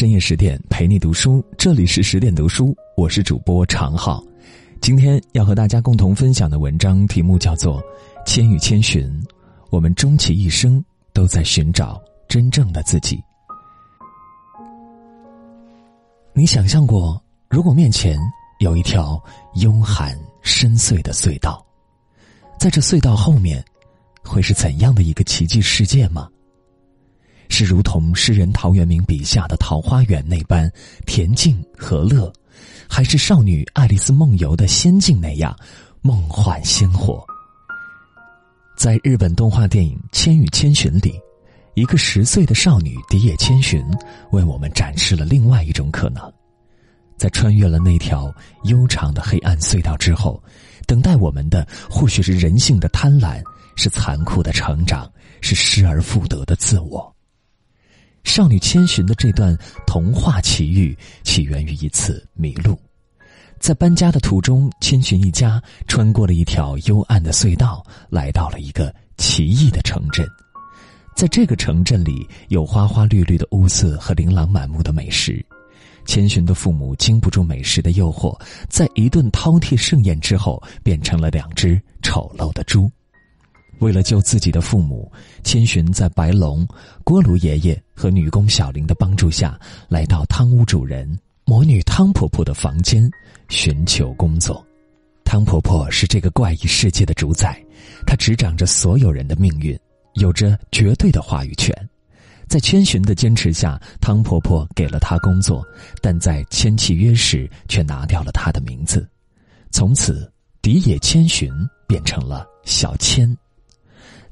深夜十点陪你读书，这里是十点读书，我是主播常浩。今天要和大家共同分享的文章题目叫做《千与千寻》，我们终其一生都在寻找真正的自己。你想象过，如果面前有一条幽寒深邃的隧道，在这隧道后面，会是怎样的一个奇迹世界吗？是如同诗人陶渊明笔下的桃花源那般恬静和乐，还是少女爱丽丝梦游的仙境那样梦幻鲜活？在日本动画电影《千与千寻》里，一个十岁的少女荻野千寻为我们展示了另外一种可能：在穿越了那条悠长的黑暗隧道之后，等待我们的或许是人性的贪婪，是残酷的成长，是失而复得的自我。少女千寻的这段童话奇遇起源于一次迷路，在搬家的途中，千寻一家穿过了一条幽暗的隧道，来到了一个奇异的城镇。在这个城镇里，有花花绿绿的屋子和琳琅满目的美食。千寻的父母经不住美食的诱惑，在一顿饕餮盛宴之后，变成了两只丑陋的猪。为了救自己的父母，千寻在白龙、锅炉爷爷和女工小玲的帮助下，来到汤屋主人魔女汤婆婆的房间，寻求工作。汤婆婆是这个怪异世界的主宰，她执掌着所有人的命运，有着绝对的话语权。在千寻的坚持下，汤婆婆给了她工作，但在签契约时却拿掉了她的名字。从此，荻野千寻变成了小千。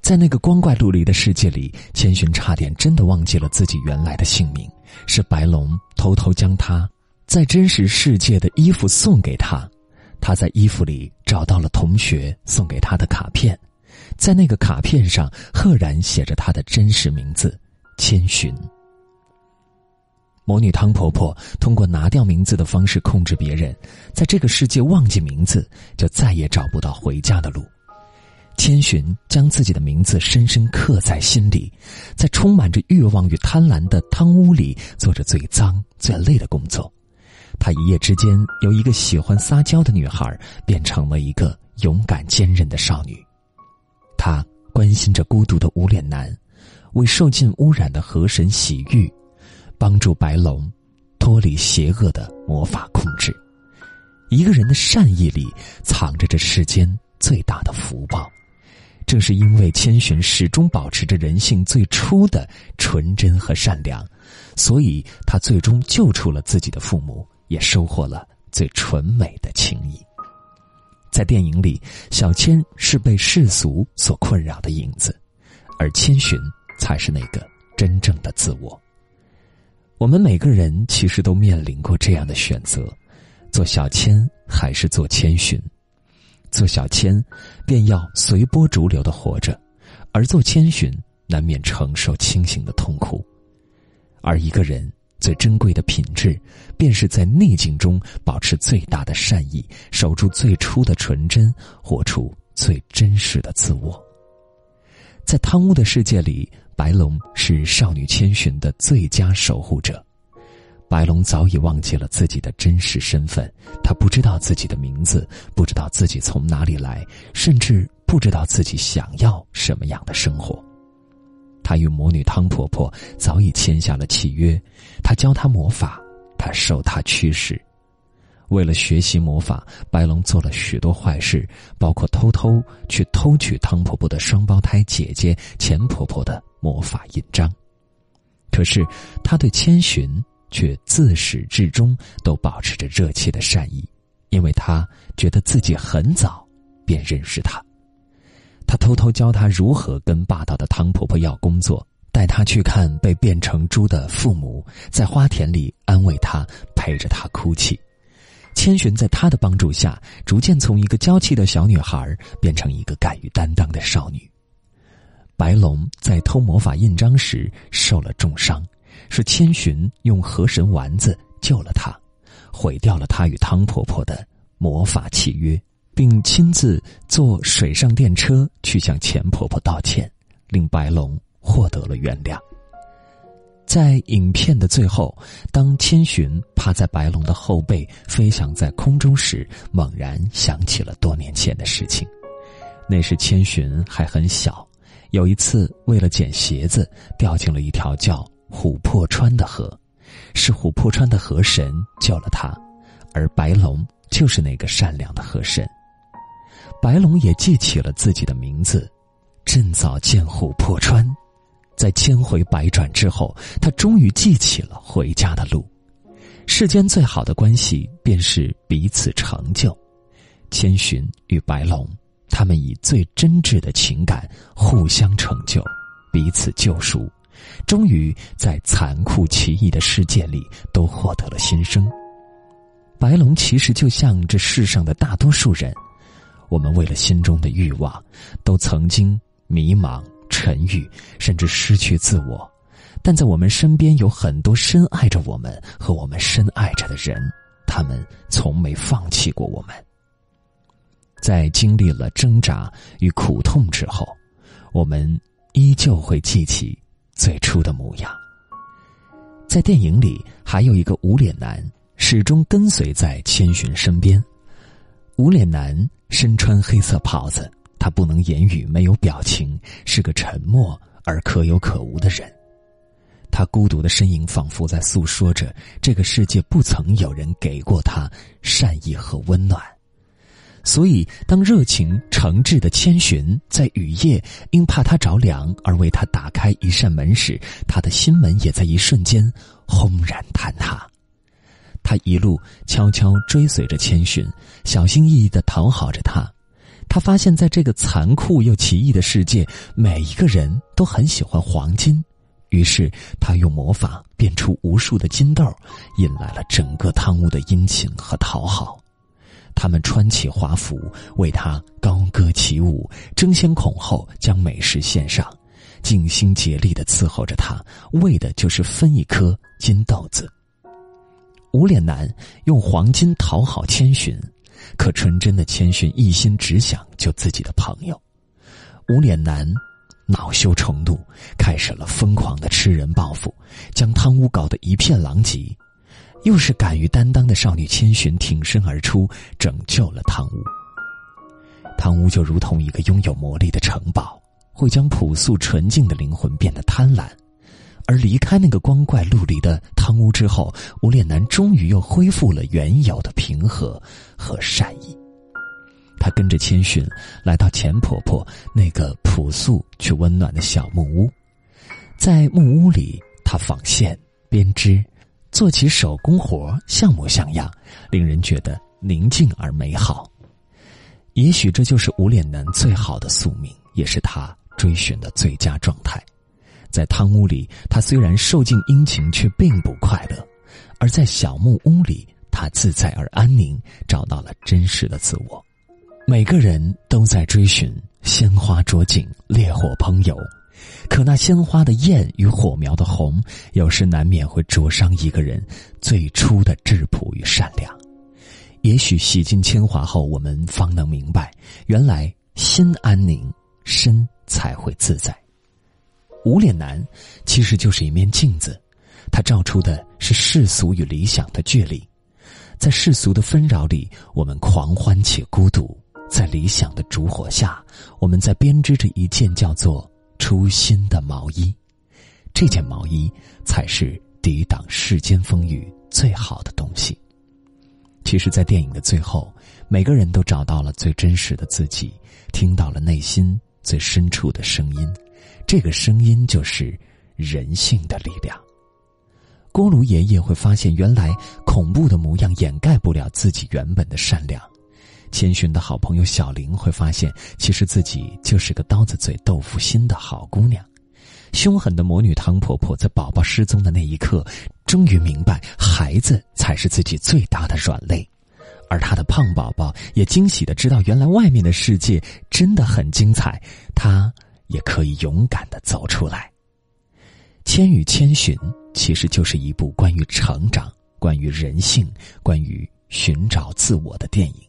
在那个光怪陆离的世界里，千寻差点真的忘记了自己原来的姓名。是白龙偷偷将他在真实世界的衣服送给他，他在衣服里找到了同学送给他的卡片，在那个卡片上赫然写着他的真实名字——千寻。魔女汤婆婆通过拿掉名字的方式控制别人，在这个世界忘记名字，就再也找不到回家的路。千寻将自己的名字深深刻在心里，在充满着欲望与贪婪的汤屋里做着最脏最累的工作。他一夜之间由一个喜欢撒娇的女孩变成了一个勇敢坚韧的少女。他关心着孤独的无脸男，为受尽污染的河神洗浴，帮助白龙脱离邪恶的魔法控制。一个人的善意里藏着这世间最大的福报。正是因为千寻始终保持着人性最初的纯真和善良，所以他最终救出了自己的父母，也收获了最纯美的情谊。在电影里，小千是被世俗所困扰的影子，而千寻才是那个真正的自我。我们每个人其实都面临过这样的选择：做小千还是做千寻？做小千，便要随波逐流的活着；而做千寻，难免承受清醒的痛苦。而一个人最珍贵的品质，便是在逆境中保持最大的善意，守住最初的纯真，活出最真实的自我。在贪污的世界里，白龙是少女千寻的最佳守护者。白龙早已忘记了自己的真实身份，他不知道自己的名字，不知道自己从哪里来，甚至不知道自己想要什么样的生活。他与魔女汤婆婆早已签下了契约，他教她魔法，他受她驱使。为了学习魔法，白龙做了许多坏事，包括偷偷去偷取汤婆婆的双胞胎姐姐钱婆婆的魔法印章。可是，他对千寻。却自始至终都保持着热切的善意，因为他觉得自己很早便认识他。他偷偷教他如何跟霸道的汤婆婆要工作，带他去看被变成猪的父母，在花田里安慰他，陪着他哭泣。千寻在他的帮助下，逐渐从一个娇气的小女孩变成一个敢于担当的少女。白龙在偷魔法印章时受了重伤。是千寻用河神丸子救了他，毁掉了他与汤婆婆的魔法契约，并亲自坐水上电车去向钱婆婆道歉，令白龙获得了原谅。在影片的最后，当千寻趴在白龙的后背飞翔在空中时，猛然想起了多年前的事情。那时千寻还很小，有一次为了捡鞋子，掉进了一条叫琥珀川的河，是琥珀川的河神救了他，而白龙就是那个善良的河神。白龙也记起了自己的名字，趁早见琥珀川。在千回百转之后，他终于记起了回家的路。世间最好的关系，便是彼此成就。千寻与白龙，他们以最真挚的情感互相成就，彼此救赎，终于在残酷奇异的世界里都获得了新生。白龙其实就像这世上的大多数人，我们为了心中的欲望，都曾经迷茫。沉郁，甚至失去自我，但在我们身边有很多深爱着我们和我们深爱着的人，他们从没放弃过我们。在经历了挣扎与苦痛之后，我们依旧会记起最初的模样。在电影里，还有一个无脸男始终跟随在千寻身边。无脸男身穿黑色袍子。他不能言语，没有表情，是个沉默而可有可无的人。他孤独的身影仿佛在诉说着这个世界不曾有人给过他善意和温暖。所以，当热情诚挚的千寻在雨夜因怕他着凉而为他打开一扇门时，他的心门也在一瞬间轰然坍塌。他一路悄悄追随着千寻，小心翼翼的讨好着他。他发现，在这个残酷又奇异的世界，每一个人都很喜欢黄金。于是，他用魔法变出无数的金豆，引来了整个汤屋的殷勤和讨好。他们穿起华服，为他高歌起舞，争先恐后将美食献上，尽心竭力的伺候着他，为的就是分一颗金豆子。无脸男用黄金讨好千寻。可纯真的千寻一心只想救自己的朋友，无脸男恼羞成怒，开始了疯狂的吃人报复，将汤屋搞得一片狼藉。又是敢于担当的少女千寻挺身而出，拯救了汤屋。汤屋就如同一个拥有魔力的城堡，会将朴素纯净的灵魂变得贪婪。而离开那个光怪陆离的汤屋之后，无脸男终于又恢复了原有的平和和善意。他跟着千寻来到钱婆婆那个朴素却温暖的小木屋，在木屋里，他纺线、编织，做起手工活，像模像样，令人觉得宁静而美好。也许这就是无脸男最好的宿命，也是他追寻的最佳状态。在汤屋里，他虽然受尽殷勤，却并不快乐；而在小木屋里，他自在而安宁，找到了真实的自我。每个人都在追寻鲜花着锦，烈火烹油，可那鲜花的艳与火苗的红，有时难免会灼伤一个人最初的质朴与善良。也许洗尽铅华后，我们方能明白，原来心安宁，身才会自在。无脸男其实就是一面镜子，它照出的是世俗与理想的距离。在世俗的纷扰里，我们狂欢且孤独；在理想的烛火下，我们在编织着一件叫做初心的毛衣。这件毛衣才是抵挡世间风雨最好的东西。其实，在电影的最后，每个人都找到了最真实的自己，听到了内心最深处的声音。这个声音就是人性的力量。锅炉爷爷会发现，原来恐怖的模样掩盖不了自己原本的善良。千寻的好朋友小玲会发现，其实自己就是个刀子嘴豆腐心的好姑娘。凶狠的魔女汤婆婆在宝宝失踪的那一刻，终于明白孩子才是自己最大的软肋。而她的胖宝宝也惊喜的知道，原来外面的世界真的很精彩。她。也可以勇敢的走出来。《千与千寻》其实就是一部关于成长、关于人性、关于寻找自我的电影。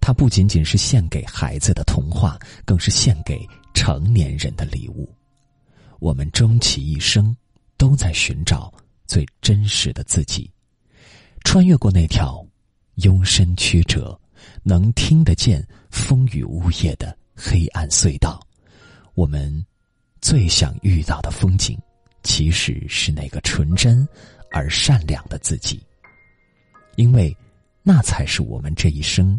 它不仅仅是献给孩子的童话，更是献给成年人的礼物。我们终其一生，都在寻找最真实的自己，穿越过那条幽深曲折、能听得见风雨呜咽的黑暗隧道。我们最想遇到的风景，其实是那个纯真而善良的自己，因为那才是我们这一生